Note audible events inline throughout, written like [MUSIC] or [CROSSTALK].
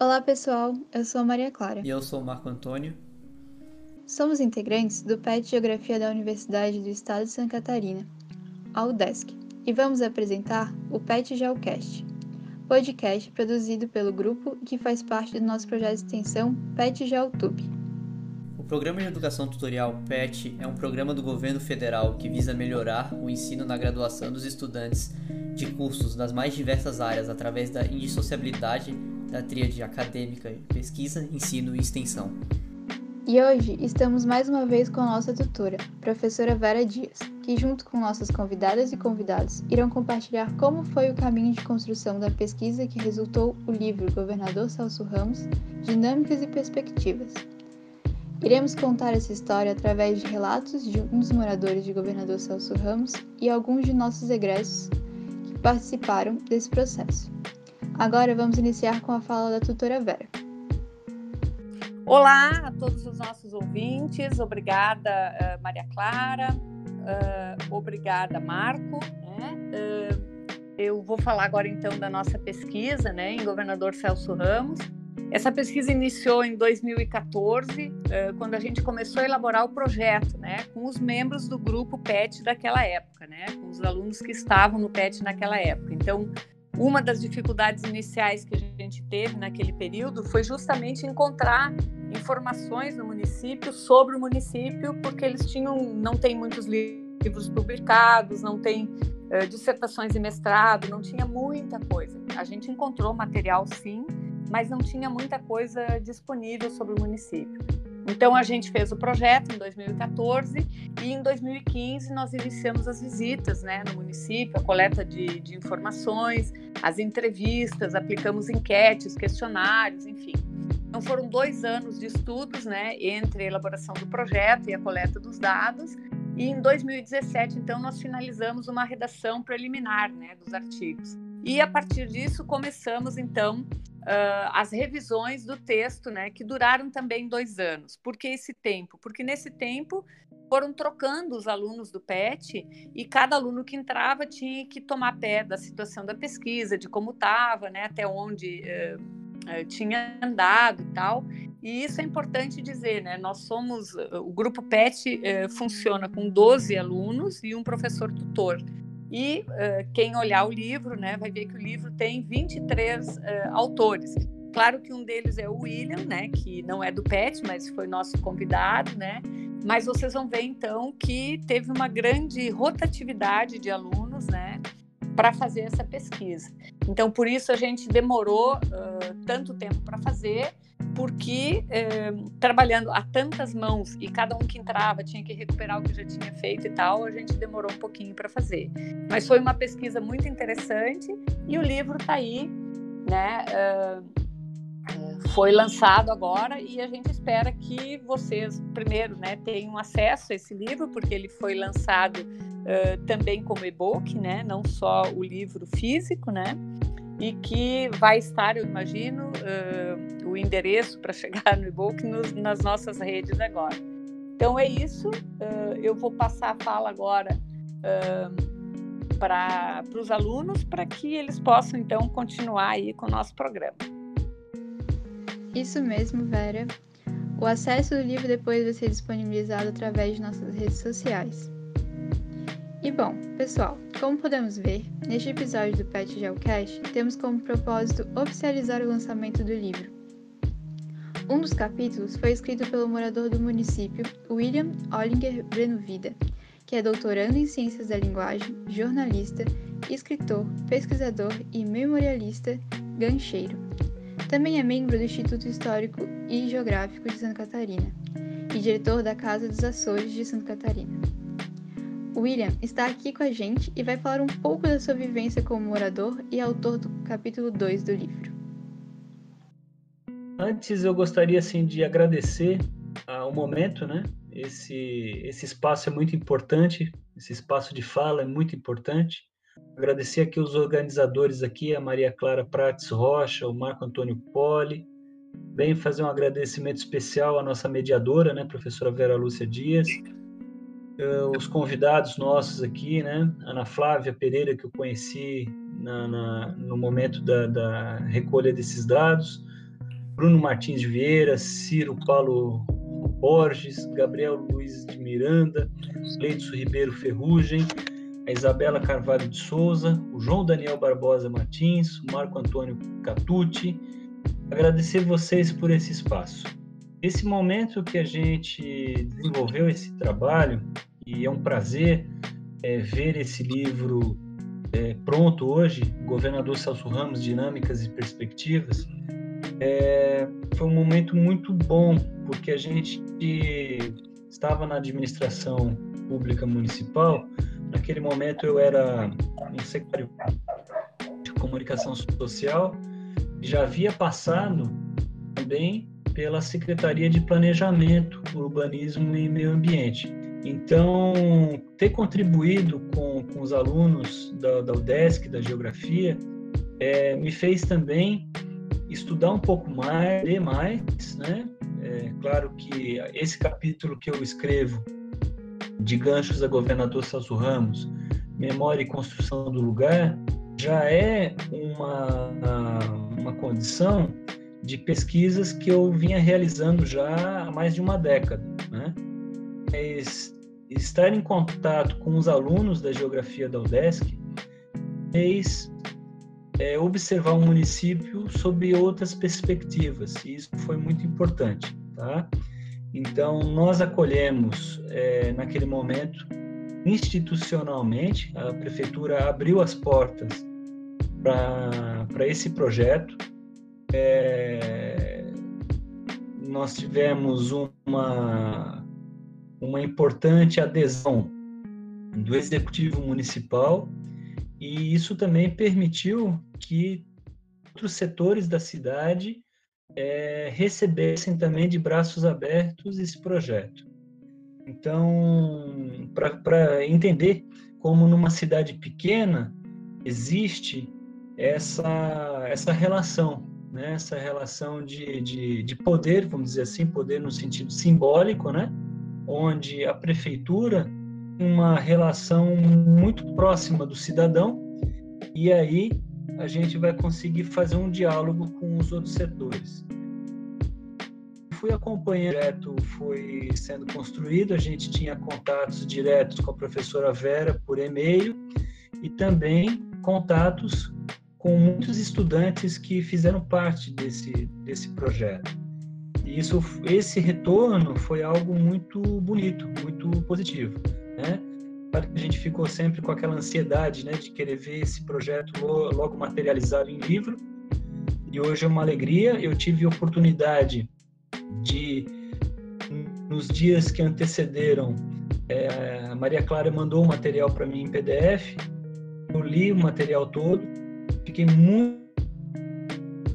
Olá pessoal, eu sou Maria Clara. E eu sou Marco Antônio. Somos integrantes do PET Geografia da Universidade do Estado de Santa Catarina, a UDESC, e vamos apresentar o PET Geocast, podcast produzido pelo grupo que faz parte do nosso projeto de extensão PET GeoTube. O Programa de Educação Tutorial PET é um programa do governo federal que visa melhorar o ensino na graduação dos estudantes de cursos das mais diversas áreas através da indissociabilidade da tríade acadêmica, pesquisa, ensino e extensão. E hoje estamos mais uma vez com a nossa tutora, professora Vera Dias, que junto com nossas convidadas e convidados irão compartilhar como foi o caminho de construção da pesquisa que resultou o livro Governador Celso Ramos, Dinâmicas e Perspectivas. Iremos contar essa história através de relatos de um dos moradores de Governador Celso Ramos e alguns de nossos egressos que participaram desse processo. Agora vamos iniciar com a fala da tutora Vera. Olá a todos os nossos ouvintes, obrigada uh, Maria Clara, uh, obrigada Marco. Né? Uh, eu vou falar agora então da nossa pesquisa né, em Governador Celso Ramos. Essa pesquisa iniciou em 2014, quando a gente começou a elaborar o projeto, né, com os membros do grupo PET daquela época, né, com os alunos que estavam no PET naquela época. Então, uma das dificuldades iniciais que a gente teve naquele período foi justamente encontrar informações no município sobre o município, porque eles tinham não tem muitos livros publicados, não tem uh, dissertações e mestrado, não tinha muita coisa. A gente encontrou material sim, mas não tinha muita coisa disponível sobre o município. Então a gente fez o projeto em 2014 e em 2015 nós iniciamos as visitas né, no município, a coleta de, de informações, as entrevistas, aplicamos enquetes, questionários, enfim. Então foram dois anos de estudos né, entre a elaboração do projeto e a coleta dos dados. E em 2017, então, nós finalizamos uma redação preliminar né, dos artigos. E a partir disso começamos então uh, as revisões do texto, né, que duraram também dois anos. Por que esse tempo? Porque nesse tempo foram trocando os alunos do PET e cada aluno que entrava tinha que tomar pé da situação da pesquisa, de como estava, né, até onde uh, uh, tinha andado e tal. E isso é importante dizer, né? Nós somos, o grupo PET funciona com 12 alunos e um professor tutor. E uh, quem olhar o livro, né, vai ver que o livro tem 23 uh, autores. Claro que um deles é o William, né, que não é do PET, mas foi nosso convidado, né. Mas vocês vão ver então que teve uma grande rotatividade de alunos, né, para fazer essa pesquisa. Então, por isso a gente demorou uh, tanto tempo para fazer porque eh, trabalhando a tantas mãos e cada um que entrava tinha que recuperar o que já tinha feito e tal, a gente demorou um pouquinho para fazer. Mas foi uma pesquisa muito interessante e o livro está aí, né? Uh, foi lançado agora e a gente espera que vocês, primeiro, né, tenham acesso a esse livro, porque ele foi lançado uh, também como e-book, né, não só o livro físico, né, e que vai estar, eu imagino, uh, o endereço para chegar no e-book nos, nas nossas redes agora. Então é isso. Uh, eu vou passar a fala agora para os alunos para que eles possam então continuar aí com o nosso programa. Isso mesmo, Vera. O acesso do livro depois vai ser disponibilizado através de nossas redes sociais. E bom, pessoal, como podemos ver, neste episódio do Pet Geocast, temos como propósito oficializar o lançamento do livro. Um dos capítulos foi escrito pelo morador do município, William Ollinger Brenovida, que é doutorando em Ciências da Linguagem, jornalista, escritor, pesquisador e memorialista gancheiro. Também é membro do Instituto Histórico e Geográfico de Santa Catarina e diretor da Casa dos Açores de Santa Catarina. William está aqui com a gente e vai falar um pouco da sua vivência como morador e autor do capítulo 2 do livro. Antes eu gostaria assim de agradecer ao momento, né? Esse esse espaço é muito importante, esse espaço de fala é muito importante. Agradecer aqui os organizadores aqui, a Maria Clara Prates Rocha, o Marco Antônio Poli. Bem fazer um agradecimento especial à nossa mediadora, né, professora Vera Lúcia Dias, uh, os convidados nossos aqui, né? Ana Flávia Pereira, que eu conheci na, na, no momento da, da, recolha desses dados, Bruno Martins de Vieira, Ciro Paulo Borges, Gabriel Luiz de Miranda, Leidson Ribeiro Ferrugem, a Isabela Carvalho de Souza, o João Daniel Barbosa Martins, o Marco Antônio Catucci. Agradecer vocês por esse espaço. Esse momento que a gente desenvolveu esse trabalho, e é um prazer é, ver esse livro é, pronto hoje, Governador Celso Ramos, Dinâmicas e Perspectivas, é, foi um momento muito bom, porque a gente estava na administração pública municipal, naquele momento eu era um secretário de comunicação social, já havia passado também pela Secretaria de Planejamento, Urbanismo e Meio Ambiente. Então, ter contribuído com, com os alunos da, da UDESC, da Geografia, é, me fez também estudar um pouco mais, ler mais, né? É, claro que esse capítulo que eu escrevo de ganchos a governador Celso Ramos, memória e construção do lugar, já é uma, uma condição de pesquisas que eu vinha realizando já há mais de uma década, né? Mas estar em contato com os alunos da geografia da UDESC fez é, observar o município sob outras perspectivas, e isso foi muito importante. Tá? Então, nós acolhemos, é, naquele momento, institucionalmente, a prefeitura abriu as portas para esse projeto. É, nós tivemos uma, uma importante adesão do executivo municipal e isso também permitiu que outros setores da cidade é, recebessem também de braços abertos esse projeto. Então, para entender como numa cidade pequena existe essa, essa relação, né? essa relação de, de, de poder, vamos dizer assim, poder no sentido simbólico, né? onde a prefeitura uma relação muito próxima do cidadão e aí a gente vai conseguir fazer um diálogo com os outros setores. Fui acompanhando, o projeto foi sendo construído, a gente tinha contatos diretos com a professora Vera por e-mail e também contatos com muitos estudantes que fizeram parte desse, desse projeto. E isso, esse retorno foi algo muito bonito, muito positivo, né? Claro que a gente ficou sempre com aquela ansiedade, né, de querer ver esse projeto logo materializado em livro. E hoje é uma alegria. Eu tive oportunidade de, nos dias que antecederam, é, a Maria Clara mandou o material para mim em PDF. Eu li o material todo, fiquei muito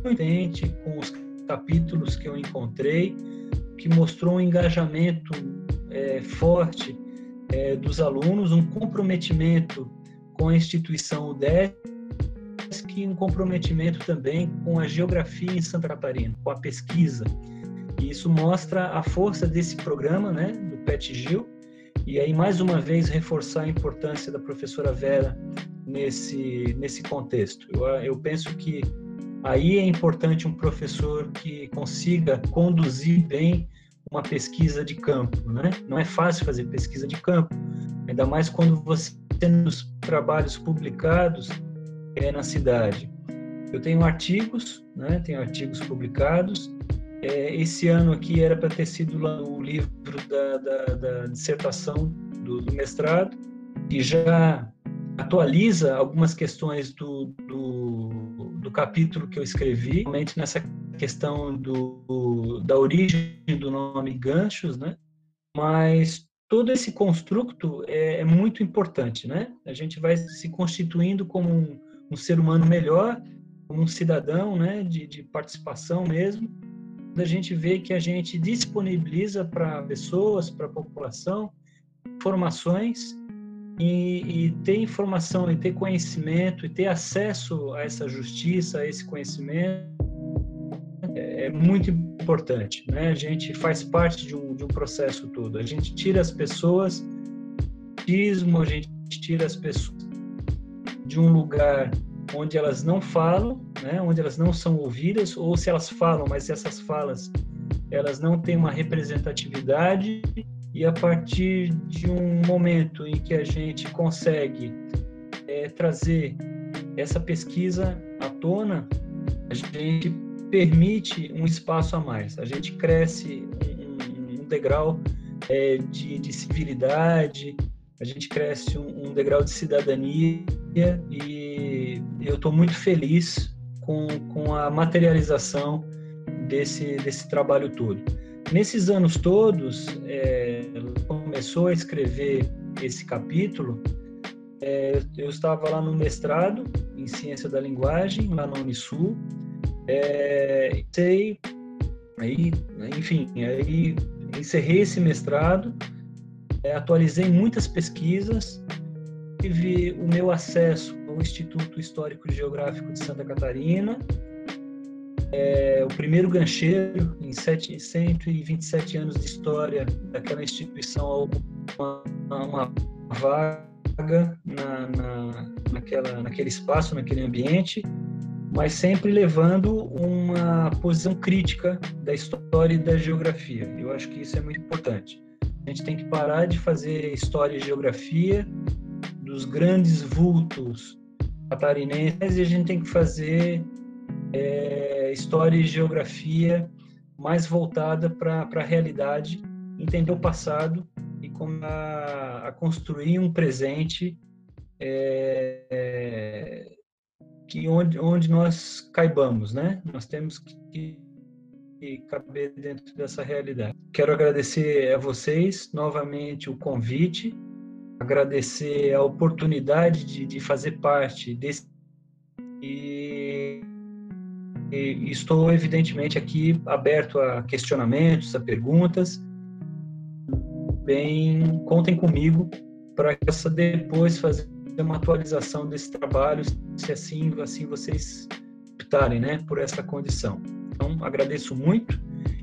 contente com os capítulos que eu encontrei, que mostrou um engajamento é, forte é, dos alunos, um comprometimento com a instituição UDESC e um comprometimento também com a geografia em Santa Catarina, com a pesquisa. E isso mostra a força desse programa, né, do PET Gil, e aí mais uma vez reforçar a importância da professora Vera nesse nesse contexto. Eu, eu penso que Aí é importante um professor que consiga conduzir bem uma pesquisa de campo, né? Não é fácil fazer pesquisa de campo, ainda mais quando você tem os trabalhos publicados é, na cidade. Eu tenho artigos, né? Tenho artigos publicados. É, esse ano aqui era para ter sido lá o livro da, da, da dissertação do, do, mestrado, que já atualiza algumas questões do do capítulo que eu escrevi, realmente nessa questão do, da origem do nome Ganchos, né? Mas todo esse construto é, é muito importante, né? A gente vai se constituindo como um, um ser humano melhor, como um cidadão, né? De, de participação mesmo. A gente vê que a gente disponibiliza para pessoas, para a população, informações e, e, ter informação e ter conhecimento e ter acesso a essa justiça, a esse conhecimento é, é muito importante, né? A gente faz parte de um, de um processo todo. A gente tira as pessoas, a gente tira as pessoas de um lugar onde elas não falam, né, onde elas não são ouvidas, ou se elas falam, mas essas falas elas não têm uma representatividade e a partir de um momento em que a gente consegue é, trazer essa pesquisa à tona, a gente permite um espaço a mais, a gente cresce um, um degrau é, de, de, civilidade, a gente cresce um, um degrau de cidadania e eu estou muito feliz com, com a materialização desse, desse trabalho todo. Nesses anos todos, é, começou a escrever esse capítulo, é, eu estava lá no mestrado em Ciência da Linguagem, lá na Unisul, é, sei, aí, enfim, aí encerrei esse mestrado, é, atualizei muitas pesquisas, tive o meu acesso ao Instituto Histórico e Geográfico de Santa Catarina, é, o primeiro gancheiro em 127 anos de história daquela instituição uma, uma vaga na, na, naquela, naquele espaço, naquele ambiente, mas sempre levando uma posição crítica da história e da geografia. Eu acho que isso é muito importante. A gente tem que parar de fazer história e geografia dos grandes vultos catarinenses e a gente tem que fazer é, história e geografia mais voltada para a realidade, entender o passado e como a, a construir um presente é, é, que onde, onde nós caibamos, né? Nós temos que, caber dentro dessa realidade. Quero agradecer a vocês novamente o convite, agradecer a oportunidade de, de fazer parte desse e e estou, evidentemente, aqui aberto a questionamentos, a perguntas. Bem, contem comigo para que possa depois fazer uma atualização desse trabalho, se assim, assim vocês optarem né, por essa condição. Então, agradeço muito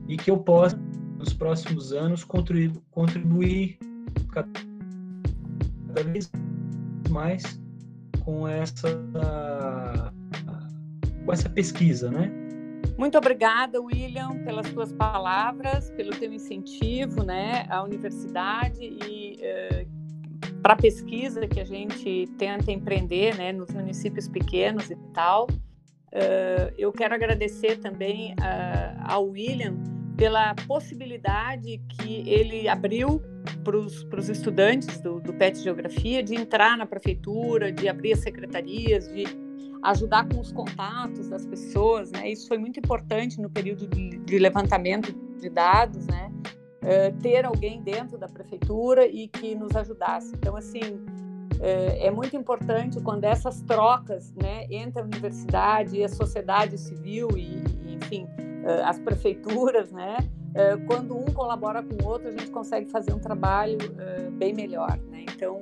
e que eu possa, nos próximos anos, contribuir, contribuir cada vez mais com essa com essa pesquisa, né? Muito obrigada, William, pelas suas palavras, pelo teu incentivo, né, à universidade e uh, para a pesquisa que a gente tenta empreender, né, nos municípios pequenos e tal. Uh, eu quero agradecer também uh, ao William pela possibilidade que ele abriu para os estudantes do, do PET Geografia de entrar na prefeitura, de abrir as secretarias, de ajudar com os contatos das pessoas, né? Isso foi muito importante no período de, de levantamento de dados, né? Uh, ter alguém dentro da prefeitura e que nos ajudasse. Então, assim, uh, é muito importante quando essas trocas, né, entre a universidade e a sociedade civil e, e enfim, uh, as prefeituras, né? quando um colabora com o outro, a gente consegue fazer um trabalho bem melhor, né? Então,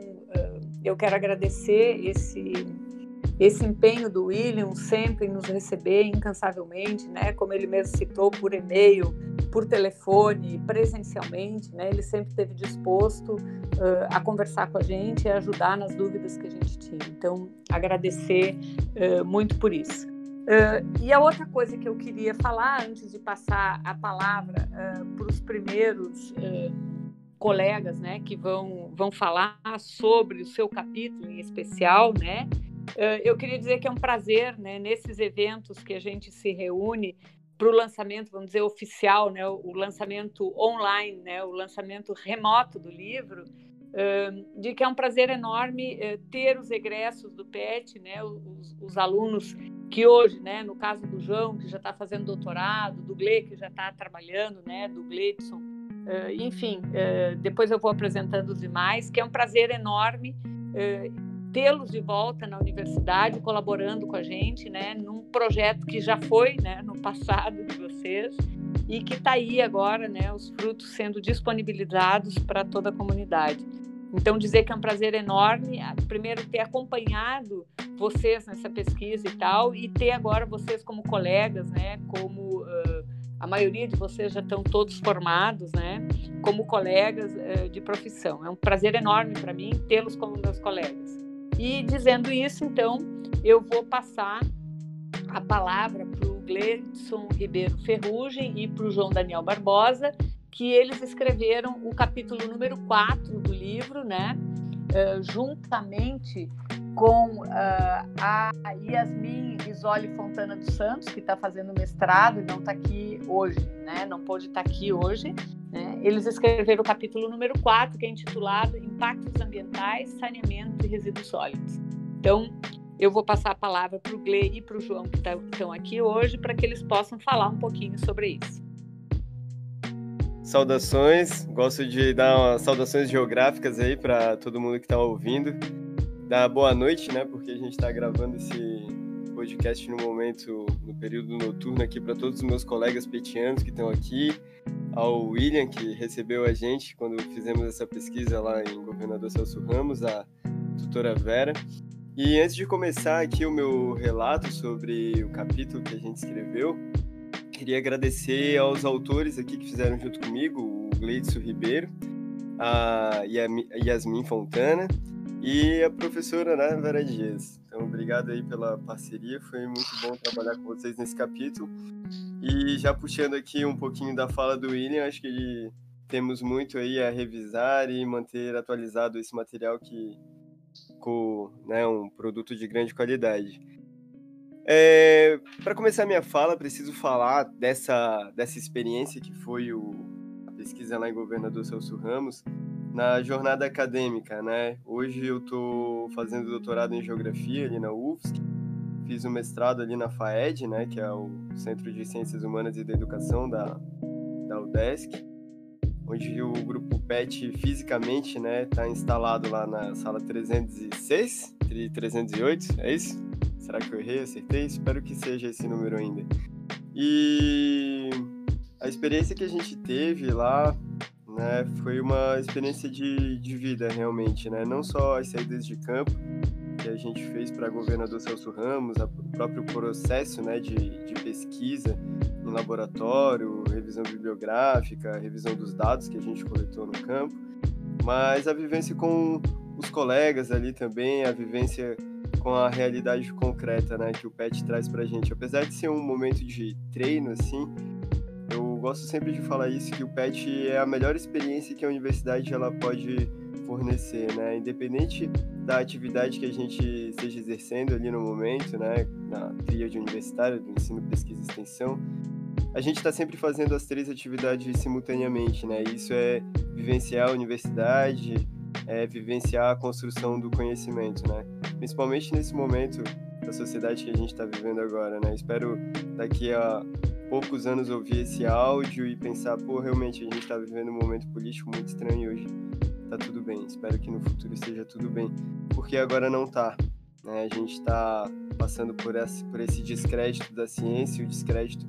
eu quero agradecer esse esse empenho do William sempre em nos receber incansavelmente, né? Como ele mesmo citou, por e-mail, por telefone, presencialmente, né? Ele sempre esteve disposto uh, a conversar com a gente e ajudar nas dúvidas que a gente tinha. Então, agradecer uh, muito por isso. Uh, e a outra coisa que eu queria falar antes de passar a palavra para os primeiros colegas, né, que vão vão falar sobre o seu capítulo em especial, né? Eu queria dizer que é um prazer, né, nesses eventos que a gente se reúne para o lançamento, vamos dizer, oficial, né, o lançamento online, né, o lançamento remoto do livro, de que é um prazer enorme ter os egressos do PET, né, os, os alunos que hoje, né, no caso do João, que já está fazendo doutorado, do Gle, que já está trabalhando, né, do Gleidson, enfim, depois eu vou apresentando os demais, que é um prazer enorme tê-los de volta na universidade, colaborando com a gente, né, num projeto que já foi, né, no passado de vocês e que está aí agora, né, os frutos sendo disponibilizados para toda a comunidade. Então, dizer que é um prazer enorme, primeiro, ter acompanhado vocês nessa pesquisa e tal, e ter agora vocês como colegas, né, como uh, a maioria de vocês já estão todos formados, né, como colegas uh, de profissão. É um prazer enorme para mim tê-los como meus colegas. E dizendo isso, então, eu vou passar a palavra para o Gleidson Ribeiro Ferrugem e para o João Daniel Barbosa, que eles escreveram o capítulo número 4 do livro, né? Uh, juntamente com uh, a Yasmin Risoli Fontana dos Santos, que está fazendo mestrado e não está aqui hoje, né? não pôde estar tá aqui hoje. Né? Eles escreveram o capítulo número 4, que é intitulado Impactos Ambientais, Saneamento e Resíduos Sólidos. Então, eu vou passar a palavra para o Gle e para o João, que tá, estão aqui hoje, para que eles possam falar um pouquinho sobre isso. Saudações, gosto de dar saudações geográficas aí para todo mundo que está ouvindo. Dar boa noite, né? Porque a gente está gravando esse podcast no momento, no período noturno aqui para todos os meus colegas petianos que estão aqui, ao William que recebeu a gente quando fizemos essa pesquisa lá em Governador Celso Ramos, a tutora Vera. E antes de começar aqui o meu relato sobre o capítulo que a gente escreveu, queria agradecer aos autores aqui que fizeram junto comigo, o Gleidson Ribeiro, a Yasmin Fontana e a professora né, Vera Dias. Então, obrigado aí pela parceria, foi muito bom trabalhar com vocês nesse capítulo. E já puxando aqui um pouquinho da fala do William, acho que temos muito aí a revisar e manter atualizado esse material que com né, um produto de grande qualidade. É, Para começar minha fala, preciso falar dessa, dessa experiência que foi o, pesquisa lá em Governador Celso Ramos na jornada acadêmica, né? Hoje eu estou fazendo doutorado em Geografia ali na UFSC, fiz o um mestrado ali na FAED, né, que é o Centro de Ciências Humanas e da Educação da, da UDESC, onde o grupo PET fisicamente né, está instalado lá na sala 306, 308, é isso? Será que eu errei, acertei? Espero que seja esse número ainda. E a experiência que a gente teve lá né, foi uma experiência de, de vida realmente, né? Não só as saídas de campo que a gente fez para governador Celso Ramos, o próprio processo né, de, de pesquisa no laboratório, revisão bibliográfica, revisão dos dados que a gente coletou no campo, mas a vivência com os colegas ali também, a vivência com a realidade concreta, né, que o PET traz para a gente. Apesar de ser um momento de treino, assim, eu gosto sempre de falar isso, que o PET é a melhor experiência que a universidade ela pode fornecer, né, independente da atividade que a gente esteja exercendo ali no momento, né, na tríade universitária do ensino, pesquisa e extensão, a gente está sempre fazendo as três atividades simultaneamente, né? Isso é vivenciar a universidade, é vivenciar a construção do conhecimento, né? Principalmente nesse momento da sociedade que a gente está vivendo agora, né? Espero daqui a poucos anos ouvir esse áudio e pensar, pô, realmente a gente está vivendo um momento político muito estranho hoje. Tá tudo bem. Espero que no futuro esteja tudo bem, porque agora não tá. Né? A gente está passando por esse, por esse descrédito da ciência, o descrédito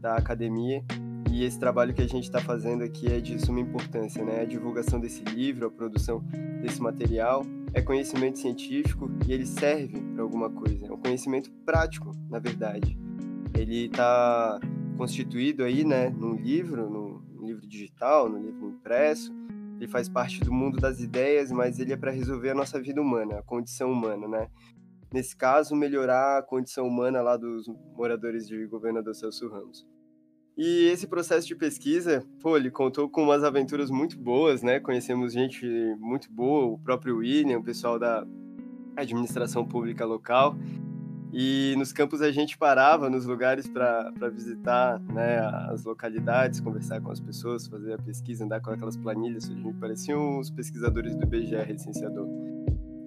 da academia. E esse trabalho que a gente está fazendo aqui é de suma importância, né? A divulgação desse livro, a produção desse material é conhecimento científico e ele serve para alguma coisa. É um conhecimento prático, na verdade. Ele está constituído aí, né, num livro, no livro digital, no livro impresso. Ele faz parte do mundo das ideias, mas ele é para resolver a nossa vida humana, a condição humana, né? nesse caso, melhorar a condição humana lá dos moradores de Governador Celso Ramos. E esse processo de pesquisa, pô, ele contou com umas aventuras muito boas, né? Conhecemos gente muito boa, o próprio William, o pessoal da administração pública local. E nos campos a gente parava nos lugares para visitar né, as localidades, conversar com as pessoas, fazer a pesquisa, andar com aquelas planilhas. A gente pareciam os pesquisadores do IBGE, licenciador.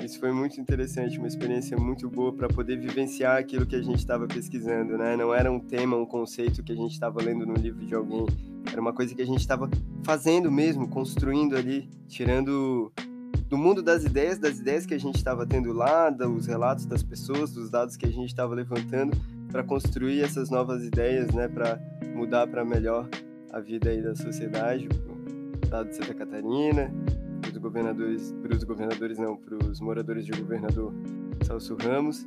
Isso foi muito interessante, uma experiência muito boa para poder vivenciar aquilo que a gente estava pesquisando, né? Não era um tema, um conceito que a gente estava lendo no livro de alguém, era uma coisa que a gente estava fazendo mesmo, construindo ali, tirando do mundo das ideias, das ideias que a gente estava tendo lá, dos relatos das pessoas, dos dados que a gente estava levantando para construir essas novas ideias, né, para mudar para melhor a vida aí da sociedade, o estado de Santa Catarina, para os governadores, para os governadores não, para os moradores de governador Celso Ramos.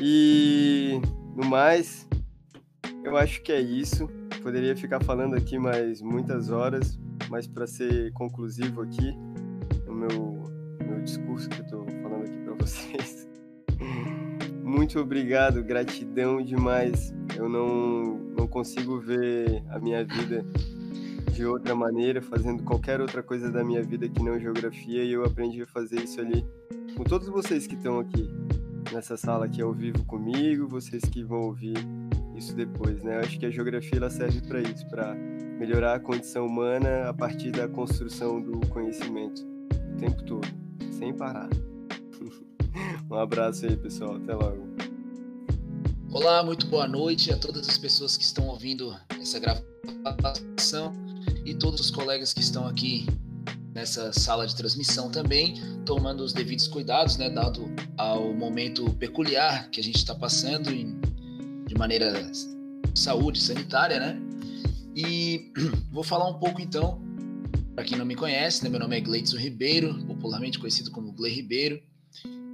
E no mais, eu acho que é isso. Poderia ficar falando aqui mais muitas horas, mas para ser conclusivo aqui meu, meu discurso que eu estou falando aqui para [LAUGHS] vocês. Muito obrigado, gratidão demais. Eu não, não consigo ver a minha vida de outra maneira, fazendo qualquer outra coisa da minha vida que não geografia, e eu aprendi a fazer isso ali com todos vocês que estão aqui nessa sala aqui ao vivo comigo, vocês que vão ouvir isso depois, né? Eu acho que a geografia ela serve para isso, para melhorar a condição humana a partir da construção do conhecimento o tempo todo, sem parar. [LAUGHS] um abraço aí, pessoal. Até logo. Olá, muito boa noite a todas as pessoas que estão ouvindo essa gravação e todos os colegas que estão aqui nessa sala de transmissão também, tomando os devidos cuidados, né, dado ao momento peculiar que a gente está passando em, de maneira saúde sanitária, né? E [CLEARS THROAT] vou falar um pouco então, para quem não me conhece, né, meu nome é Gleidson Ribeiro, popularmente conhecido como Gle Ribeiro,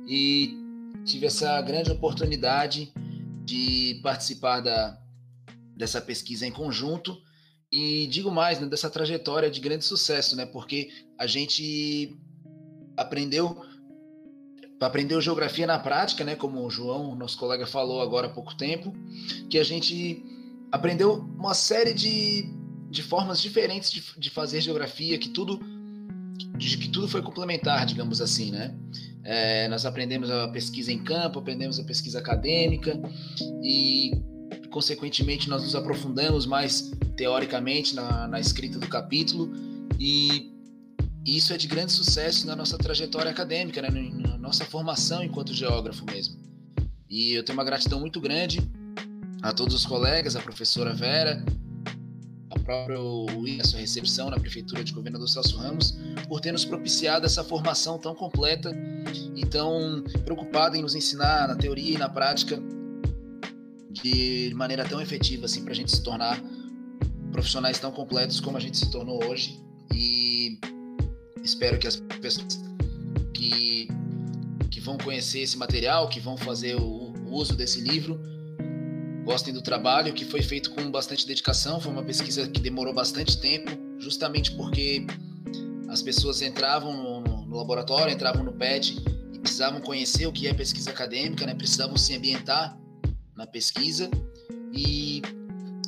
e tive essa grande oportunidade de participar da, dessa pesquisa em conjunto e digo mais, né, dessa trajetória de grande sucesso, né? Porque a gente aprendeu aprendeu geografia na prática, né? Como o João, nosso colega, falou agora há pouco tempo, que a gente aprendeu uma série de, de formas diferentes de, de fazer geografia, que tudo de que tudo foi complementar, digamos assim, né? É, nós aprendemos a pesquisa em campo, aprendemos a pesquisa acadêmica e consequentemente, nós nos aprofundamos mais teoricamente na, na escrita do capítulo e isso é de grande sucesso na nossa trajetória acadêmica, né? na nossa formação enquanto geógrafo mesmo. E eu tenho uma gratidão muito grande a todos os colegas, a professora Vera, a sua recepção na Prefeitura de Governador Celso Ramos, por ter nos propiciado essa formação tão completa e tão preocupada em nos ensinar na teoria e na prática de maneira tão efetiva assim para a gente se tornar profissionais tão completos como a gente se tornou hoje. E espero que as pessoas que que vão conhecer esse material, que vão fazer o, o uso desse livro, gostem do trabalho que foi feito com bastante dedicação, foi uma pesquisa que demorou bastante tempo, justamente porque as pessoas entravam no, no laboratório, entravam no PET e precisavam conhecer o que é pesquisa acadêmica, né? precisavam se ambientar na pesquisa e,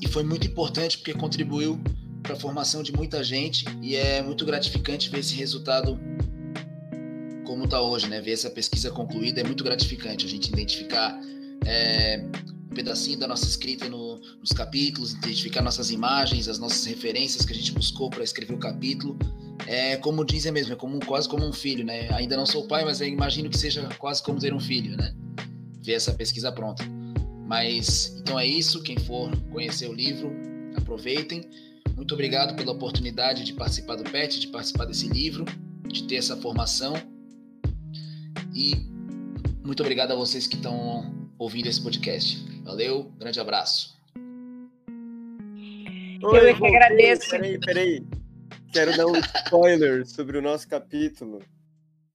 e foi muito importante porque contribuiu para a formação de muita gente e é muito gratificante ver esse resultado como está hoje, né? Ver essa pesquisa concluída é muito gratificante. A gente identificar é, pedacinho da nossa escrita no, nos capítulos, identificar nossas imagens, as nossas referências que a gente buscou para escrever o capítulo. É como dizem mesmo, é como, quase como um filho, né? Ainda não sou pai, mas imagino que seja quase como ter um filho, né? Ver essa pesquisa pronta. Mas então é isso. Quem for conhecer o livro, aproveitem. Muito obrigado pela oportunidade de participar do PET, de participar desse livro, de ter essa formação. E muito obrigado a vocês que estão ouvindo esse podcast. Valeu, grande abraço. Oi, Eu é que agradeço. Peraí, peraí. Quero dar um spoiler sobre o nosso capítulo.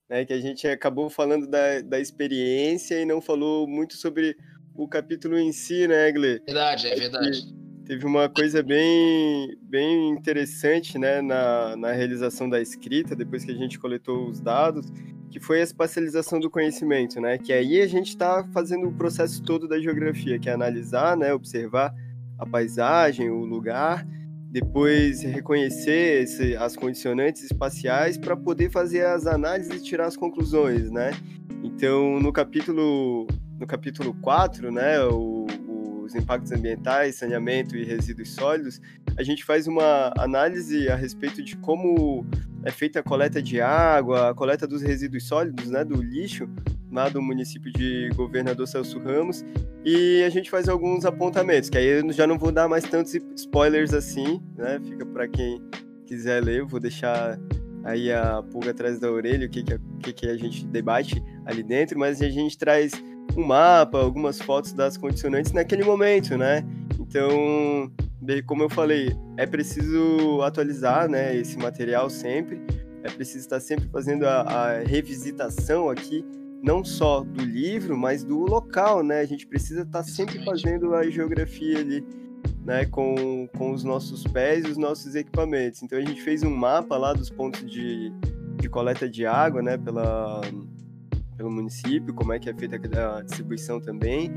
Né, que a gente acabou falando da, da experiência e não falou muito sobre o capítulo em si, né, Gle? Verdade, é verdade. Teve uma coisa bem, bem interessante, né, na, na realização da escrita, depois que a gente coletou os dados, que foi a espacialização do conhecimento, né? Que aí a gente está fazendo o processo todo da geografia, que é analisar, né, observar a paisagem, o lugar, depois reconhecer esse, as condicionantes espaciais para poder fazer as análises e tirar as conclusões, né? Então, no capítulo no capítulo 4, né, o, os impactos ambientais, saneamento e resíduos sólidos, a gente faz uma análise a respeito de como é feita a coleta de água, a coleta dos resíduos sólidos, né, do lixo, lá do município de Governador Celso Ramos, e a gente faz alguns apontamentos, que aí eu já não vou dar mais tantos spoilers assim, né, fica para quem quiser ler, eu vou deixar aí a pulga atrás da orelha, o que, que, a, que, que a gente debate ali dentro, mas a gente traz um mapa, algumas fotos das condicionantes naquele momento, né? Então, como eu falei, é preciso atualizar né, esse material sempre, é preciso estar sempre fazendo a, a revisitação aqui, não só do livro, mas do local, né? A gente precisa estar sempre fazendo a geografia ali, né, com, com os nossos pés e os nossos equipamentos. Então a gente fez um mapa lá dos pontos de, de coleta de água, né, pela pelo município, como é que é feita a distribuição também.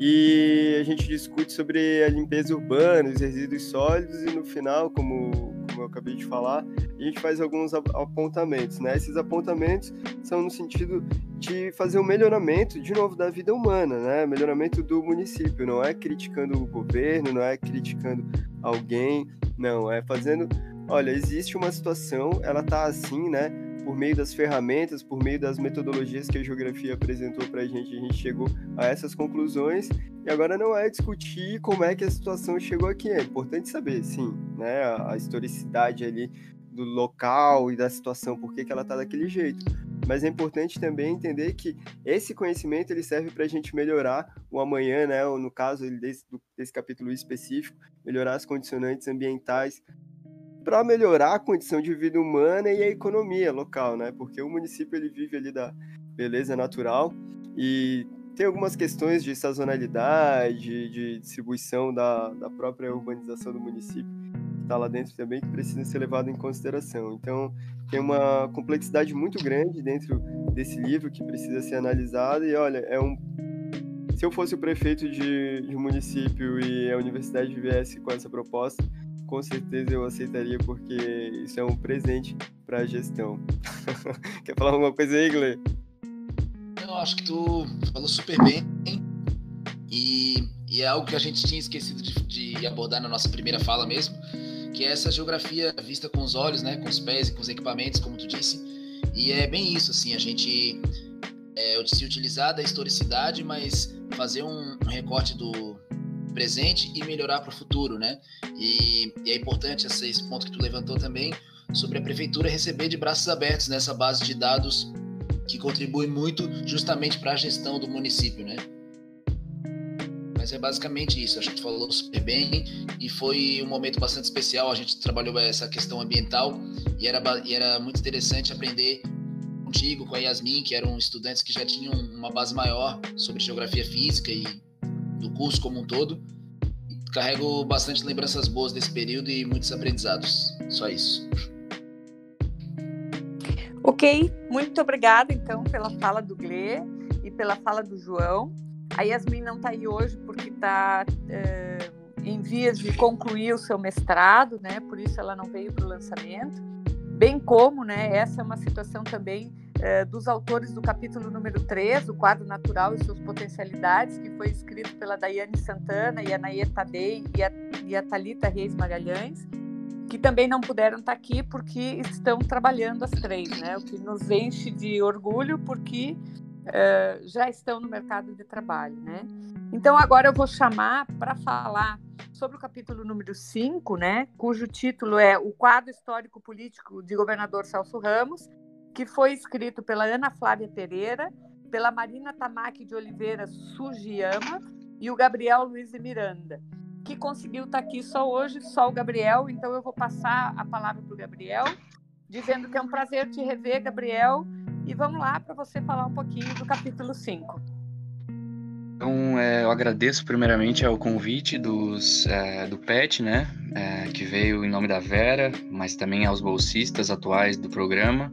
E a gente discute sobre a limpeza urbana, os resíduos sólidos e no final, como, como eu acabei de falar, a gente faz alguns apontamentos, né? Esses apontamentos são no sentido de fazer um melhoramento, de novo, da vida humana, né? Melhoramento do município, não é criticando o governo, não é criticando alguém, não, é fazendo, olha, existe uma situação, ela tá assim, né? Por meio das ferramentas, por meio das metodologias que a geografia apresentou para a gente, a gente chegou a essas conclusões. E agora não é discutir como é que a situação chegou aqui, é importante saber, sim, né, a, historicidade ali do local e da situação, por que, que ela está daquele jeito. Mas é importante também entender que esse conhecimento ele serve para a gente melhorar o amanhã, né? Ou no caso desse, desse capítulo específico, melhorar as condicionantes ambientais para melhorar a condição de vida humana e a economia local, né? Porque o município ele vive ali da beleza natural e tem algumas questões de sazonalidade, de distribuição da, da própria urbanização do município que está lá dentro também que precisa ser levado em consideração. Então tem uma complexidade muito grande dentro desse livro que precisa ser analisado e olha é um se eu fosse o prefeito de, de um município e a universidade viesse com essa proposta, com certeza eu aceitaria, porque isso é um presente para a gestão. [LAUGHS] Quer falar alguma coisa aí, Gle? Eu acho que tu falou super bem. E, e é algo que a gente tinha esquecido de, de, abordar na nossa primeira fala mesmo, que é essa geografia vista com os olhos, né, com os pés e com os equipamentos, como tu disse. E é bem isso, assim, a gente é, se utilizar da historicidade, mas fazer um, um recorte do, presente e melhorar para o futuro, né? E, e, é importante esse, ponto que tu levantou também sobre a prefeitura receber de braços abertos nessa base de dados que contribui muito justamente para a gestão do município, né? Mas é basicamente isso. Que tu falou super bem e foi um momento bastante especial. A gente trabalhou essa questão ambiental e era, e era muito interessante aprender contigo, com a Yasmin, que eram estudantes que já tinham uma base maior sobre geografia física e do curso como um todo. Carrego bastante lembranças boas desse período e muitos aprendizados. Só isso. Ok, muito obrigada então pela fala do Glê e pela fala do João. A Yasmin não está aí hoje porque está é, em vias de concluir o seu mestrado, né? Por isso ela não veio para o lançamento. Bem como, né? Essa é uma situação também é, dos autores do capítulo número 3, o quadro natural e suas potencialidades, que foi escrito pela Daiane Santana e a Naye Tadei e a, e a Thalita Reis Magalhães, que também não puderam estar aqui porque estão trabalhando as três, né? O que nos enche de orgulho porque é, já estão no mercado de trabalho, né? Então agora eu vou chamar para falar sobre o capítulo número 5, né, cujo título é O quadro histórico político de governador Celso Ramos, que foi escrito pela Ana Flávia Pereira, pela Marina Tamaki de Oliveira Sugiyama e o Gabriel Luiz de Miranda, que conseguiu estar aqui só hoje, só o Gabriel, então eu vou passar a palavra para o Gabriel, dizendo que é um prazer te rever, Gabriel, e vamos lá para você falar um pouquinho do capítulo 5. Então, é, eu agradeço primeiramente ao convite dos, é, do PET, né, é, que veio em nome da Vera, mas também aos bolsistas atuais do programa,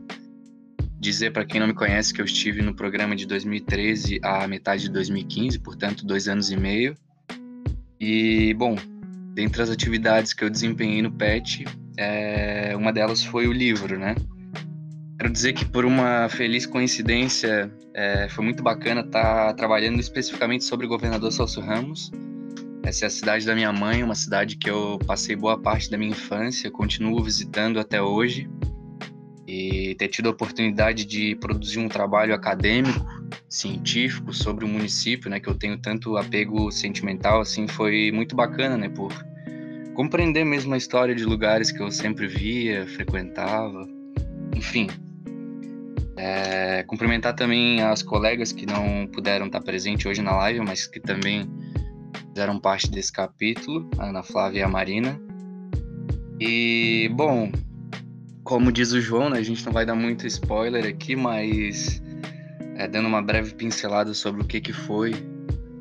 dizer para quem não me conhece que eu estive no programa de 2013 à metade de 2015, portanto, dois anos e meio. E, bom, dentre as atividades que eu desempenhei no PET, é, uma delas foi o livro, né? Quero dizer que, por uma feliz coincidência, é, foi muito bacana estar tá trabalhando especificamente sobre o governador Celso Ramos. Essa é a cidade da minha mãe, uma cidade que eu passei boa parte da minha infância, continuo visitando até hoje e ter tido a oportunidade de produzir um trabalho acadêmico, científico sobre o município, né, que eu tenho tanto apego sentimental, assim, foi muito bacana, né, por compreender mesmo a história de lugares que eu sempre via, frequentava, enfim. É, cumprimentar também as colegas que não puderam estar presentes hoje na live, mas que também fizeram parte desse capítulo, a Ana Flávia e a Marina. E, bom, como diz o João, né, a gente não vai dar muito spoiler aqui, mas é, dando uma breve pincelada sobre o que, que foi,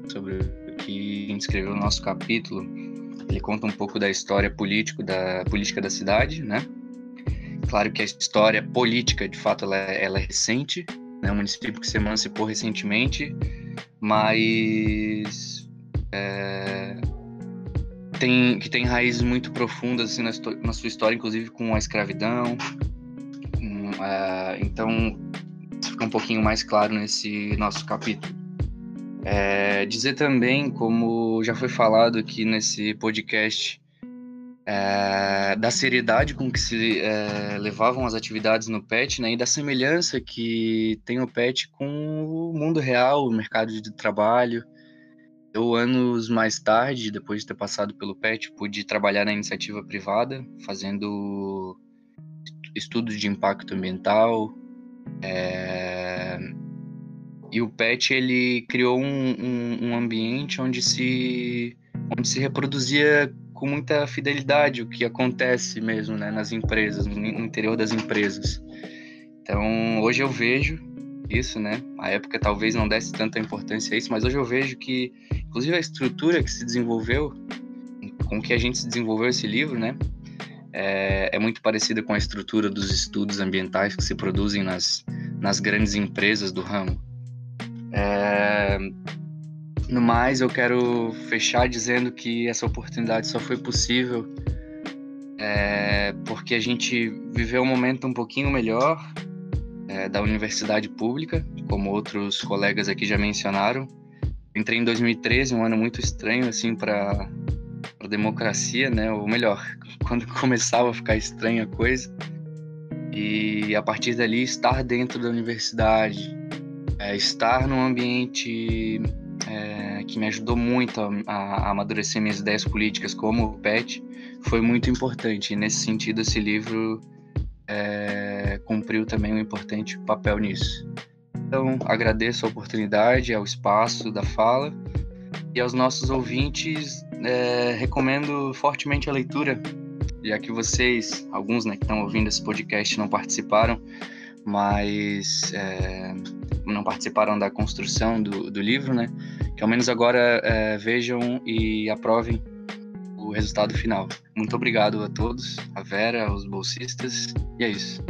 sobre o que a gente escreveu no nosso capítulo. Ele conta um pouco da história político da política da cidade, né? Claro que a história política, de fato, ela é, ela é recente, né, um município que se emancipou recentemente, mas é, tem, que tem raízes muito profundas assim, na, na, sua história, inclusive com a escravidão. Um, é, então, fica um pouquinho mais claro nesse nosso capítulo. É, dizer também, como já foi falado aqui nesse podcast, é, da seriedade com que se é, levavam as atividades no PET né, e da semelhança que tem o PET com o mundo real, o mercado de trabalho. Eu, anos mais tarde, depois de ter passado pelo PET, pude trabalhar na iniciativa privada, fazendo estudos de impacto ambiental. É... E o PET ele criou um, um, um ambiente onde se, onde se reproduzia com muita fidelidade o que acontece mesmo né, nas empresas, no interior das empresas. Então, hoje eu vejo isso, né? A época talvez não desse tanta importância a isso, mas hoje eu vejo que, inclusive, a estrutura que se desenvolveu, com que a gente se desenvolveu esse livro, né? É, é muito parecida com a estrutura dos estudos ambientais que se produzem nas, nas grandes empresas do ramo. É, no mais, eu quero fechar dizendo que essa oportunidade só foi possível é, porque a gente viveu um momento um pouquinho melhor é, da universidade pública, como outros colegas aqui já mencionaram. Entrei em 2013, um ano muito estranho assim para a democracia, né? Ou melhor, [LAUGHS] quando começava a ficar estranha a coisa. E a partir dali estar dentro da universidade, é, estar num ambiente é, que me ajudou muito a, a, amadurecer minhas ideias políticas como PET, foi muito importante. E nesse sentido, esse livro é, cumpriu também um importante papel nisso. Então, agradeço a oportunidade, ao espaço da fala e aos nossos ouvintes, é, recomendo fortemente a leitura, já que vocês, alguns né, que estão ouvindo esse podcast, não participaram, mas é, não participaram da construção do, do livro, né? Que ao menos agora é, vejam e aprovem o resultado final. Muito obrigado a todos, a Vera, aos bolsistas, e é isso.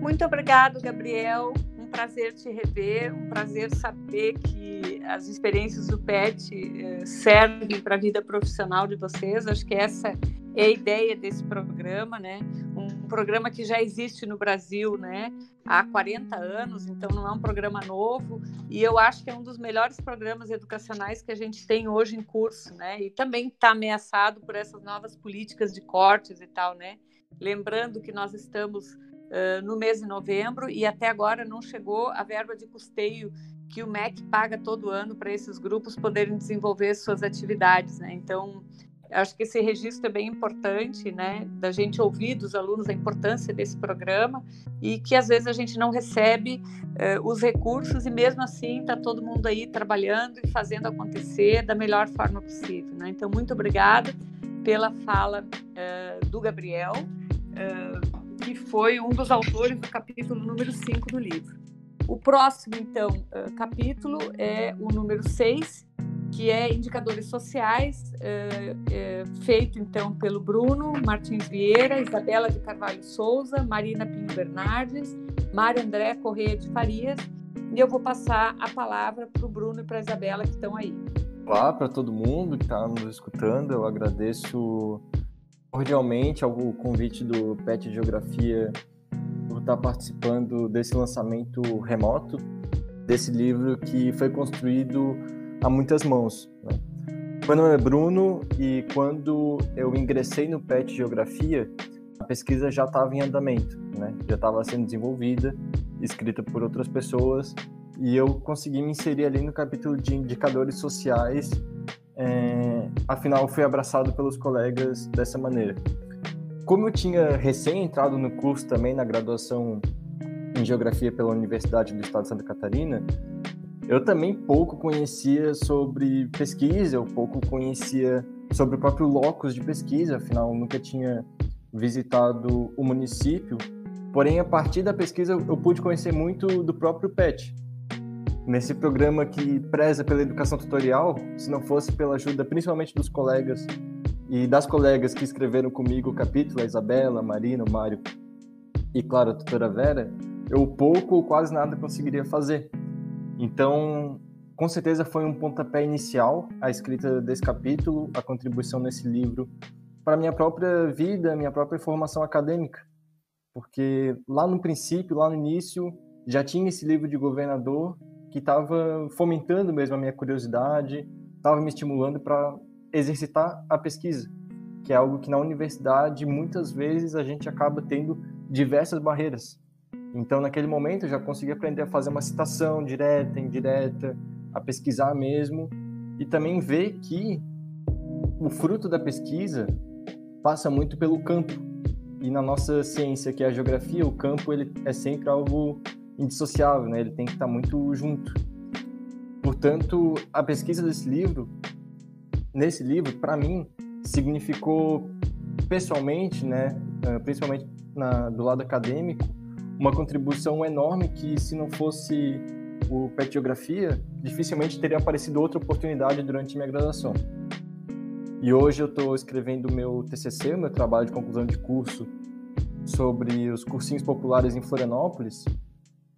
Muito obrigado, Gabriel. Um prazer te rever, um prazer saber que as experiências do PET eh, servem para a vida profissional de vocês. Acho que essa é a ideia desse programa, né? Programa que já existe no Brasil, né? Há 40 anos, então não é um programa novo e eu acho que é um dos melhores programas educacionais que a gente tem hoje em curso, né? E também está ameaçado por essas novas políticas de cortes e tal, né? Lembrando que nós estamos uh, no mês de novembro e até agora não chegou a verba de custeio que o MEC paga todo ano para esses grupos poderem desenvolver suas atividades, né? Então Acho que esse registro é bem importante, né, da gente ouvir dos alunos a importância desse programa e que às vezes a gente não recebe uh, os recursos e mesmo assim está todo mundo aí trabalhando e fazendo acontecer da melhor forma possível. Né? Então, muito obrigada pela fala uh, do Gabriel, uh, que foi um dos autores do capítulo número 5 do livro. O próximo, então, capítulo é o número 6, que é Indicadores Sociais, é, é, feito então pelo Bruno Martins Vieira, Isabela de Carvalho Souza, Marina Pinho Bernardes, Mário André Correia de Farias, e eu vou passar a palavra para o Bruno e para a Isabela que estão aí. Olá para todo mundo que está nos escutando, eu agradeço cordialmente ao convite do PET Geografia por estar participando desse lançamento remoto desse livro que foi construído a muitas mãos. Né? Meu nome é Bruno e quando eu ingressei no PET Geografia, a pesquisa já estava em andamento, né? já estava sendo desenvolvida, escrita por outras pessoas, e eu consegui me inserir ali no capítulo de indicadores sociais, é... afinal fui abraçado pelos colegas dessa maneira. Como eu tinha recém entrado no curso também na graduação em Geografia pela Universidade do Estado de Santa Catarina, eu também pouco conhecia sobre pesquisa, eu pouco conhecia sobre o próprio locus de pesquisa, afinal, nunca tinha visitado o município. Porém, a partir da pesquisa, eu pude conhecer muito do próprio PET. Nesse programa que preza pela educação tutorial, se não fosse pela ajuda principalmente dos colegas e das colegas que escreveram comigo o capítulo, a Isabela, a Marina, o Mário e, claro, a tutora Vera, eu pouco ou quase nada conseguiria fazer. Então, com certeza foi um pontapé inicial a escrita desse capítulo, a contribuição nesse livro para minha própria vida, minha própria formação acadêmica. Porque lá no princípio, lá no início, já tinha esse livro de governador que estava fomentando mesmo a minha curiosidade, estava me estimulando para exercitar a pesquisa, que é algo que na universidade muitas vezes a gente acaba tendo diversas barreiras. Então, naquele momento, eu já consegui aprender a fazer uma citação direta, indireta, a pesquisar mesmo, e também ver que o fruto da pesquisa passa muito pelo campo. E na nossa ciência, que é a geografia, o campo ele é sempre algo indissociável, né? Ele tem que estar muito junto. Portanto, a pesquisa desse livro, nesse livro, para mim, significou pessoalmente, né, eh, principalmente na, do lado acadêmico, uma contribuição enorme que se não fosse o PET Geografia, dificilmente teria aparecido outra oportunidade durante minha graduação. E hoje eu estou escrevendo meu TCC, meu trabalho de conclusão de curso, sobre os cursinhos populares em Florianópolis.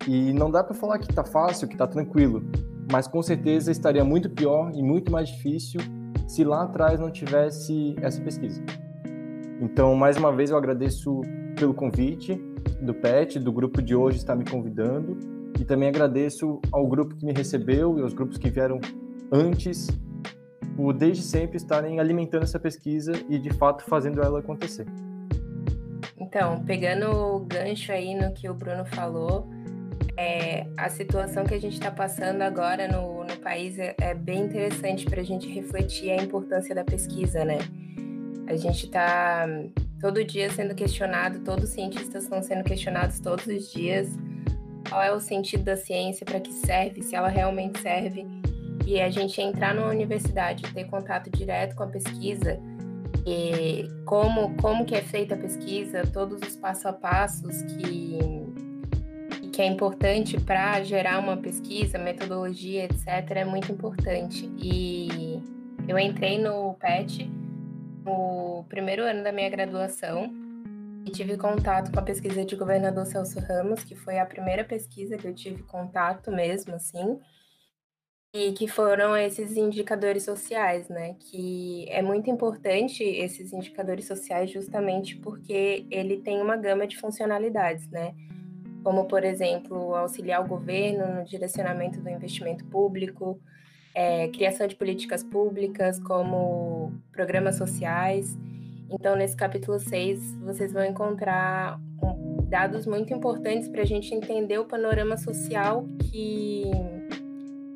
E não dá para falar que está fácil, que está tranquilo, mas com certeza estaria muito pior e muito mais difícil se lá atrás não tivesse essa pesquisa. Então, mais uma vez, eu agradeço pelo convite do PET, do grupo de hoje estar me convidando, e também agradeço ao grupo que me recebeu e aos grupos que vieram antes, por desde sempre estarem alimentando essa pesquisa e de fato fazendo ela acontecer. Então, pegando o gancho aí no que o Bruno falou, é, a situação que a gente está passando agora no, no país é, é bem interessante para a gente refletir a importância da pesquisa, né? A gente está todo dia sendo questionado, todos os cientistas estão sendo questionados todos os dias. Qual é o sentido da ciência, para que serve, se ela realmente serve. E a gente entrar numa universidade, ter contato direto com a pesquisa, e como, como que é feita a pesquisa, todos os passo a passos que, que é importante para gerar uma pesquisa, metodologia, etc., é muito importante. E eu entrei no PET no primeiro ano da minha graduação e tive contato com a pesquisa de governador Celso Ramos, que foi a primeira pesquisa que eu tive contato mesmo, assim, e que foram esses indicadores sociais, né? Que é muito importante esses indicadores sociais justamente porque ele tem uma gama de funcionalidades, né? Como, por exemplo, auxiliar o governo no direcionamento do investimento público, é, criação de políticas públicas, como programas sociais. Então, nesse capítulo 6, vocês vão encontrar dados muito importantes para a gente entender o panorama social que,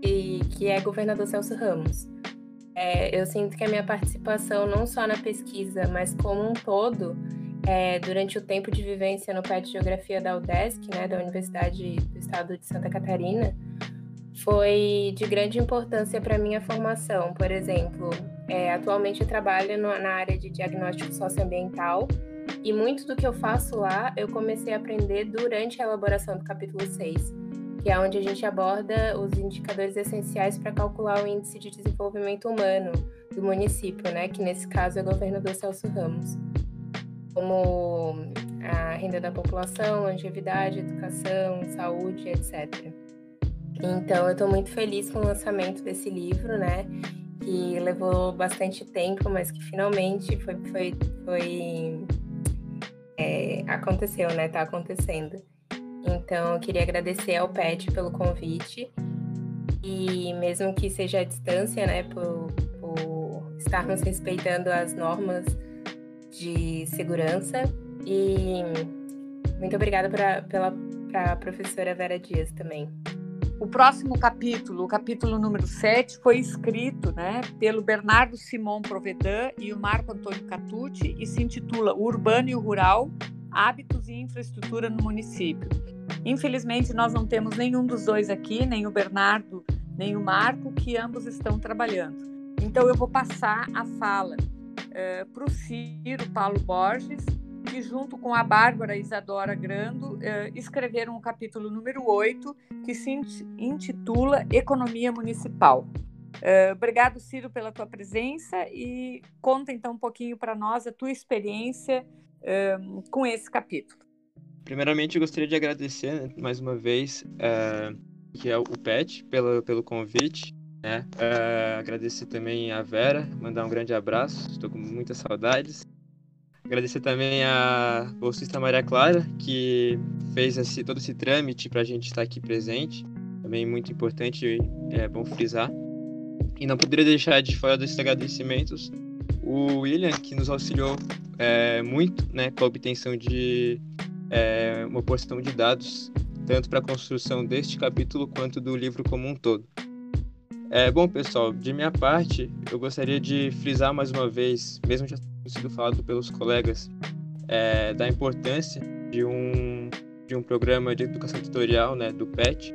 que, que é governador Celso Ramos. É, eu sinto que a minha participação, não só na pesquisa, mas como um todo, é, durante o tempo de vivência no PET Geografia da UDESC, né, da Universidade do Estado de Santa Catarina, foi de grande importância para minha formação. Por exemplo, é, atualmente eu trabalho no, na área de diagnóstico socioambiental e muito do que eu faço lá eu comecei a aprender durante a elaboração do capítulo 6, que é onde a gente aborda os indicadores essenciais para calcular o índice de desenvolvimento humano do município, né, que nesse caso é o governador Celso Ramos, como a renda da população, longevidade, educação, saúde, etc. Então, eu estou muito feliz com o lançamento desse livro, né? Que levou bastante tempo, mas que finalmente foi, foi, foi é, aconteceu, né? Tá acontecendo. Então, eu queria agradecer ao PET pelo convite. E mesmo que seja à distância, né? Por, por estarmos respeitando as normas de segurança. E muito obrigada pela para a professora Vera Dias também. O próximo capítulo, o capítulo número 7, foi escrito né, pelo Bernardo Simon Provedan e o Marco Antônio Catucci e se intitula O Urbano e o Rural, Hábitos e Infraestrutura no Município. Infelizmente, nós não temos nenhum dos dois aqui, nem o Bernardo, nem o Marco, que ambos estão trabalhando. Então, eu vou passar a fala uh, para o Ciro Paulo Borges, que, junto com a Bárbara Isadora Grando, eh, escreveram o capítulo número 8, que se intitula Economia Municipal. Eh, obrigado, Ciro, pela tua presença e conta então um pouquinho para nós a tua experiência eh, com esse capítulo. primeiramente eu gostaria de agradecer né, mais uma vez uh, que é o PET pelo, pelo convite. Né? Uh, agradecer também a Vera, mandar um grande abraço, estou com muitas saudades. Agradecer também a bolsista Maria Clara, que fez esse, todo esse trâmite para a gente estar aqui presente. Também muito importante, é bom frisar. E não poderia deixar de fora desses agradecimentos o William, que nos auxiliou é, muito né, com a obtenção de é, uma porção de dados, tanto para a construção deste capítulo quanto do livro como um todo. É, bom, pessoal, de minha parte, eu gostaria de frisar mais uma vez, mesmo já sido falado pelos colegas, é, da importância de um, de um programa de educação tutorial, né, do PET,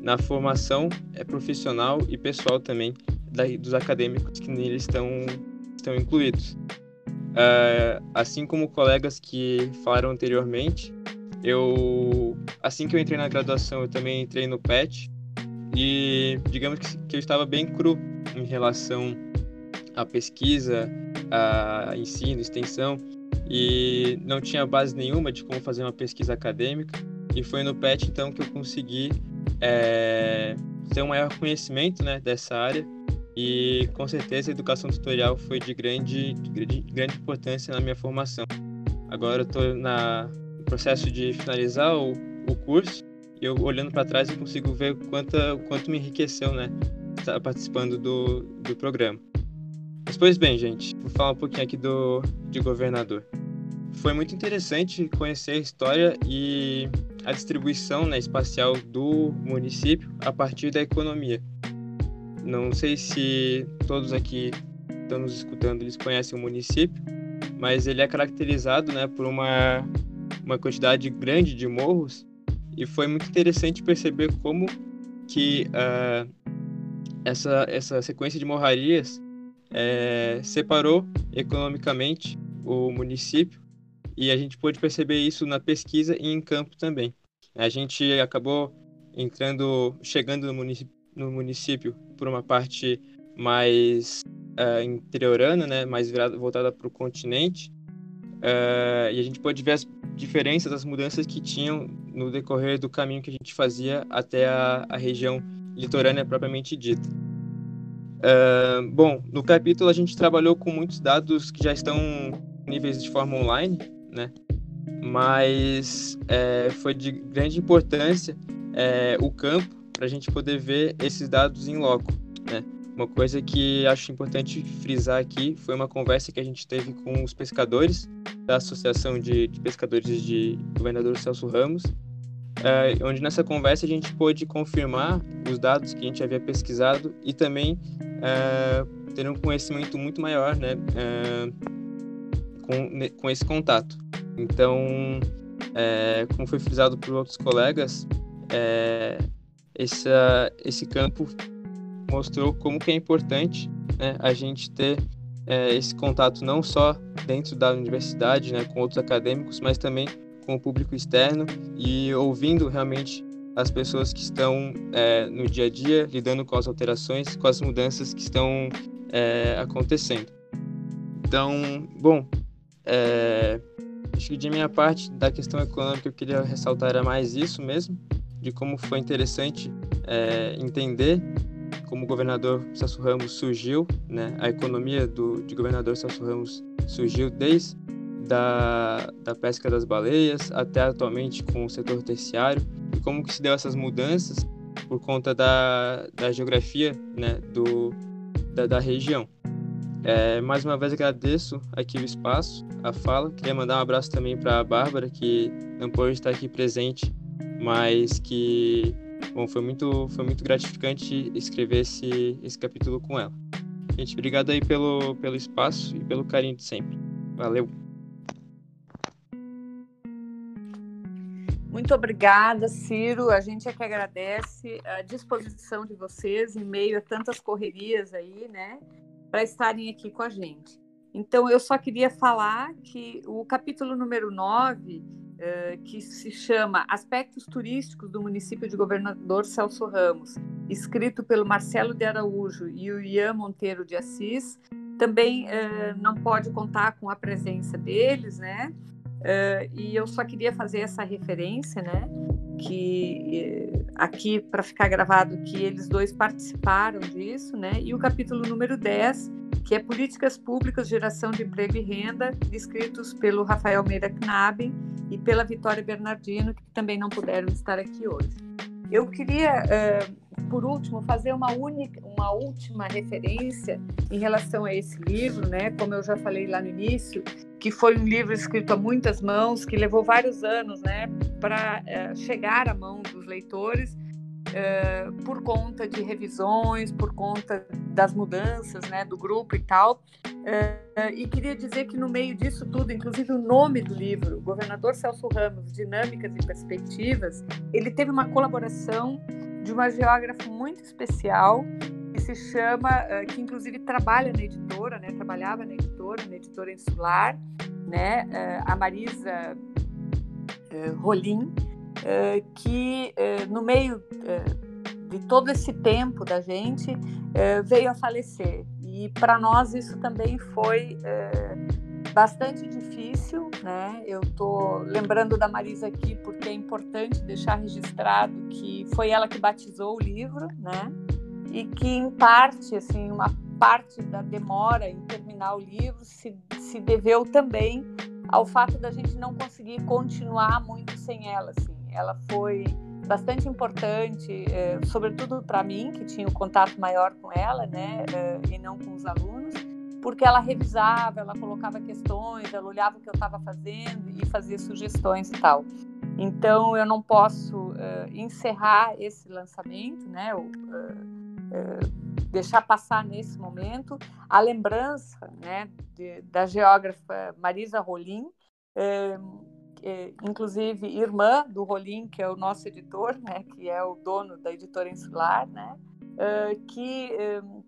na formação é, profissional e pessoal também da, dos acadêmicos que nele estão, estão incluídos. É, assim como colegas que falaram anteriormente, eu assim que eu entrei na graduação, eu também entrei no PET e digamos que, que eu estava bem cru em relação à pesquisa, a ensino, extensão e não tinha base nenhuma de como fazer uma pesquisa acadêmica e foi no PET então que eu consegui é, ter um maior conhecimento né, dessa área e com certeza a educação tutorial foi de grande, de grande importância na minha formação. Agora eu estou no processo de finalizar o, o curso e eu olhando para trás eu consigo ver quanto, quanto me enriqueceu, né, estar participando do, do programa. Mas pois bem, gente, vou falar um pouquinho aqui do de governador. Foi muito interessante conhecer a história e a distribuição né, espacial do município a partir da economia. Não sei se todos aqui estão nos escutando, eles conhecem o município, mas ele é caracterizado né, por uma, uma quantidade grande de morros e foi muito interessante perceber como que uh, essa, essa sequência de morrarias é, separou economicamente o município e a gente pôde perceber isso na pesquisa e em campo também. A gente acabou entrando, chegando no município, no município por uma parte mais uh, interiorana, né, mais virada, voltada para o continente, uh, e a gente pode ver as diferenças, as mudanças que tinham no decorrer do caminho que a gente fazia até a, a região litorânea propriamente dita. Bom, no capítulo a gente trabalhou com muitos dados que já estão níveis de forma online, né? Mas é, foi de grande importância é, o campo para a gente poder ver esses dados em loco, né? Uma coisa que acho importante frisar aqui foi uma conversa que a gente teve com os pescadores da Associação de, de Pescadores de Governador Celso Ramos, é, onde nessa conversa a gente pôde confirmar os dados que a gente havia pesquisado e também é, ter um conhecimento muito maior, né? É, com, com esse contato. Então, é, como foi frisado por outros colegas, é, essa, esse campo mostrou como que é importante né, a gente ter é, esse contato não só dentro da universidade, né, com outros acadêmicos, mas também com o público externo e ouvindo realmente as pessoas que estão é, no dia a dia lidando com as alterações, com as mudanças que estão é, acontecendo. Então, bom, é, acho que de minha parte, da questão econômica, eu queria ressaltar era mais isso mesmo, de como foi interessante é, entender como o governador Celso Ramos surgiu, né? A economia do de governador Celso Ramos surgiu desde da, da pesca das baleias até atualmente com o setor terciário e como que se deu essas mudanças por conta da, da geografia, né? Do da, da região. É, mais uma vez agradeço aqui o espaço, a fala. Queria mandar um abraço também para a Bárbara, que não pôde estar aqui presente, mas que bom, foi, muito, foi muito gratificante escrever esse, esse capítulo com ela. Gente, obrigado aí pelo, pelo espaço e pelo carinho de sempre. Valeu! Muito obrigada, Ciro. A gente é que agradece a disposição de vocês em meio a tantas correrias aí, né? para estarem aqui com a gente. Então, eu só queria falar que o capítulo número 9, eh, que se chama Aspectos Turísticos do Município de Governador Celso Ramos, escrito pelo Marcelo de Araújo e o Ian Monteiro de Assis, também eh, não pode contar com a presença deles, né? Uh, e eu só queria fazer essa referência, né? Que uh, aqui para ficar gravado que eles dois participaram disso, né? E o capítulo número 10, que é Políticas Públicas, Geração de Emprego e Renda, escritos pelo Rafael Meira Knaben e pela Vitória Bernardino, que também não puderam estar aqui hoje. Eu queria, uh, por último, fazer uma, única, uma última referência em relação a esse livro, né? Como eu já falei lá no início, que foi um livro escrito a muitas mãos, que levou vários anos, né, para uh, eh, chegar à mão dos leitores. Uh, por conta de revisões, por conta das mudanças né, do grupo e tal. Uh, e queria dizer que no meio disso tudo, inclusive o nome do livro, Governador Celso Ramos, Dinâmicas e Perspectivas, ele teve uma colaboração de uma geógrafa muito especial que se chama, uh, que inclusive trabalha na editora, né, trabalhava na editora, na editora insular, né, a Marisa Rolim, que no meio de todo esse tempo da gente veio a falecer. E para nós isso também foi bastante difícil, né? Eu tô lembrando da Marisa aqui porque é importante deixar registrado que foi ela que batizou o livro, né? E que em parte, assim, uma parte da demora em terminar o livro se, se deveu também ao fato da gente não conseguir continuar muito sem ela, assim. Ela foi bastante importante, é, sobretudo para mim, que tinha o um contato maior com ela, né, é, e não com os alunos, porque ela revisava, ela colocava questões, ela olhava o que eu estava fazendo e fazia sugestões e tal. Então, eu não posso é, encerrar esse lançamento, né, ou, deixar passar nesse momento a lembrança, né, de, da geógrafa Marisa Rolim, inclusive irmã do Rolim, que é o nosso editor, né, que é o dono da editora Insular, né, que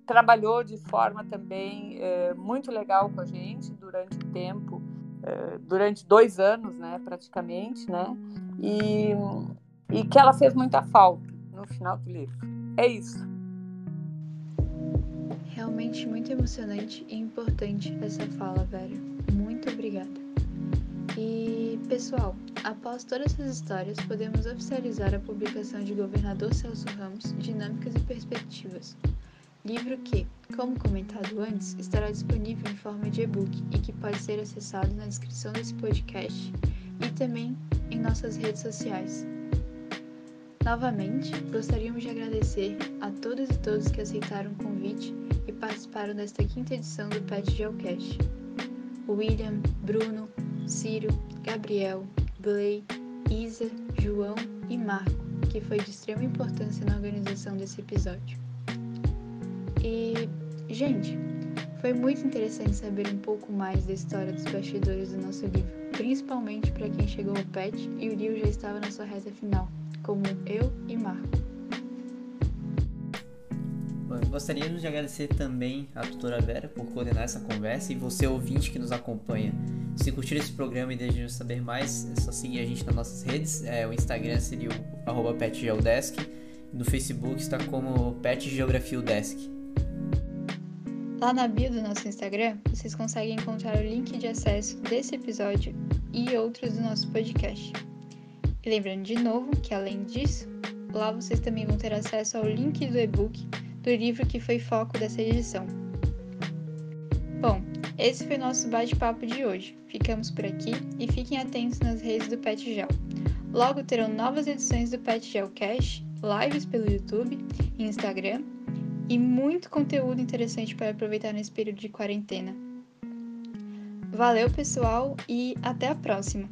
trabalhou de forma também muito legal com a gente durante o tempo, durante dois anos, né, praticamente, né, e, e que ela fez muita falta no final do livro. É isso. Realmente muito emocionante e importante essa fala, velho. Muito obrigada. E, pessoal, após todas essas histórias, podemos oficializar a publicação de Governador Celso Ramos, Dinâmicas e Perspectivas. Livro que, como comentado antes, estará disponível em forma de e-book e que pode ser acessado na descrição desse podcast e também em nossas redes sociais. Novamente, gostaríamos de agradecer a todas e todos que aceitaram o convite e participaram desta quinta edição do Pet Geocast. William, Bruno, Ciro, Gabriel, Blay, Isa, João e Marco, que foi de extrema importância na organização desse episódio. E, gente, foi muito interessante saber um pouco mais da história dos bastidores do nosso livro, principalmente para quem chegou ao PET e o livro já estava na sua reta final, como eu e Marco. Gostaríamos de agradecer também à tutora Vera por coordenar essa conversa e você ouvinte que nos acompanha. Se curtir esse programa e desejar saber mais, é só seguir a gente nas nossas redes. É, o Instagram seria o petgeodesk. No Facebook está como petgeografiodesk. Lá na bio do nosso Instagram, vocês conseguem encontrar o link de acesso desse episódio e outros do nosso podcast. E lembrando de novo que, além disso, lá vocês também vão ter acesso ao link do e-book do livro que foi foco dessa edição. Esse foi nosso bate-papo de hoje. Ficamos por aqui e fiquem atentos nas redes do Pet Gel. Logo terão novas edições do Pet Gel Cash, lives pelo YouTube Instagram e muito conteúdo interessante para aproveitar nesse período de quarentena. Valeu, pessoal, e até a próxima!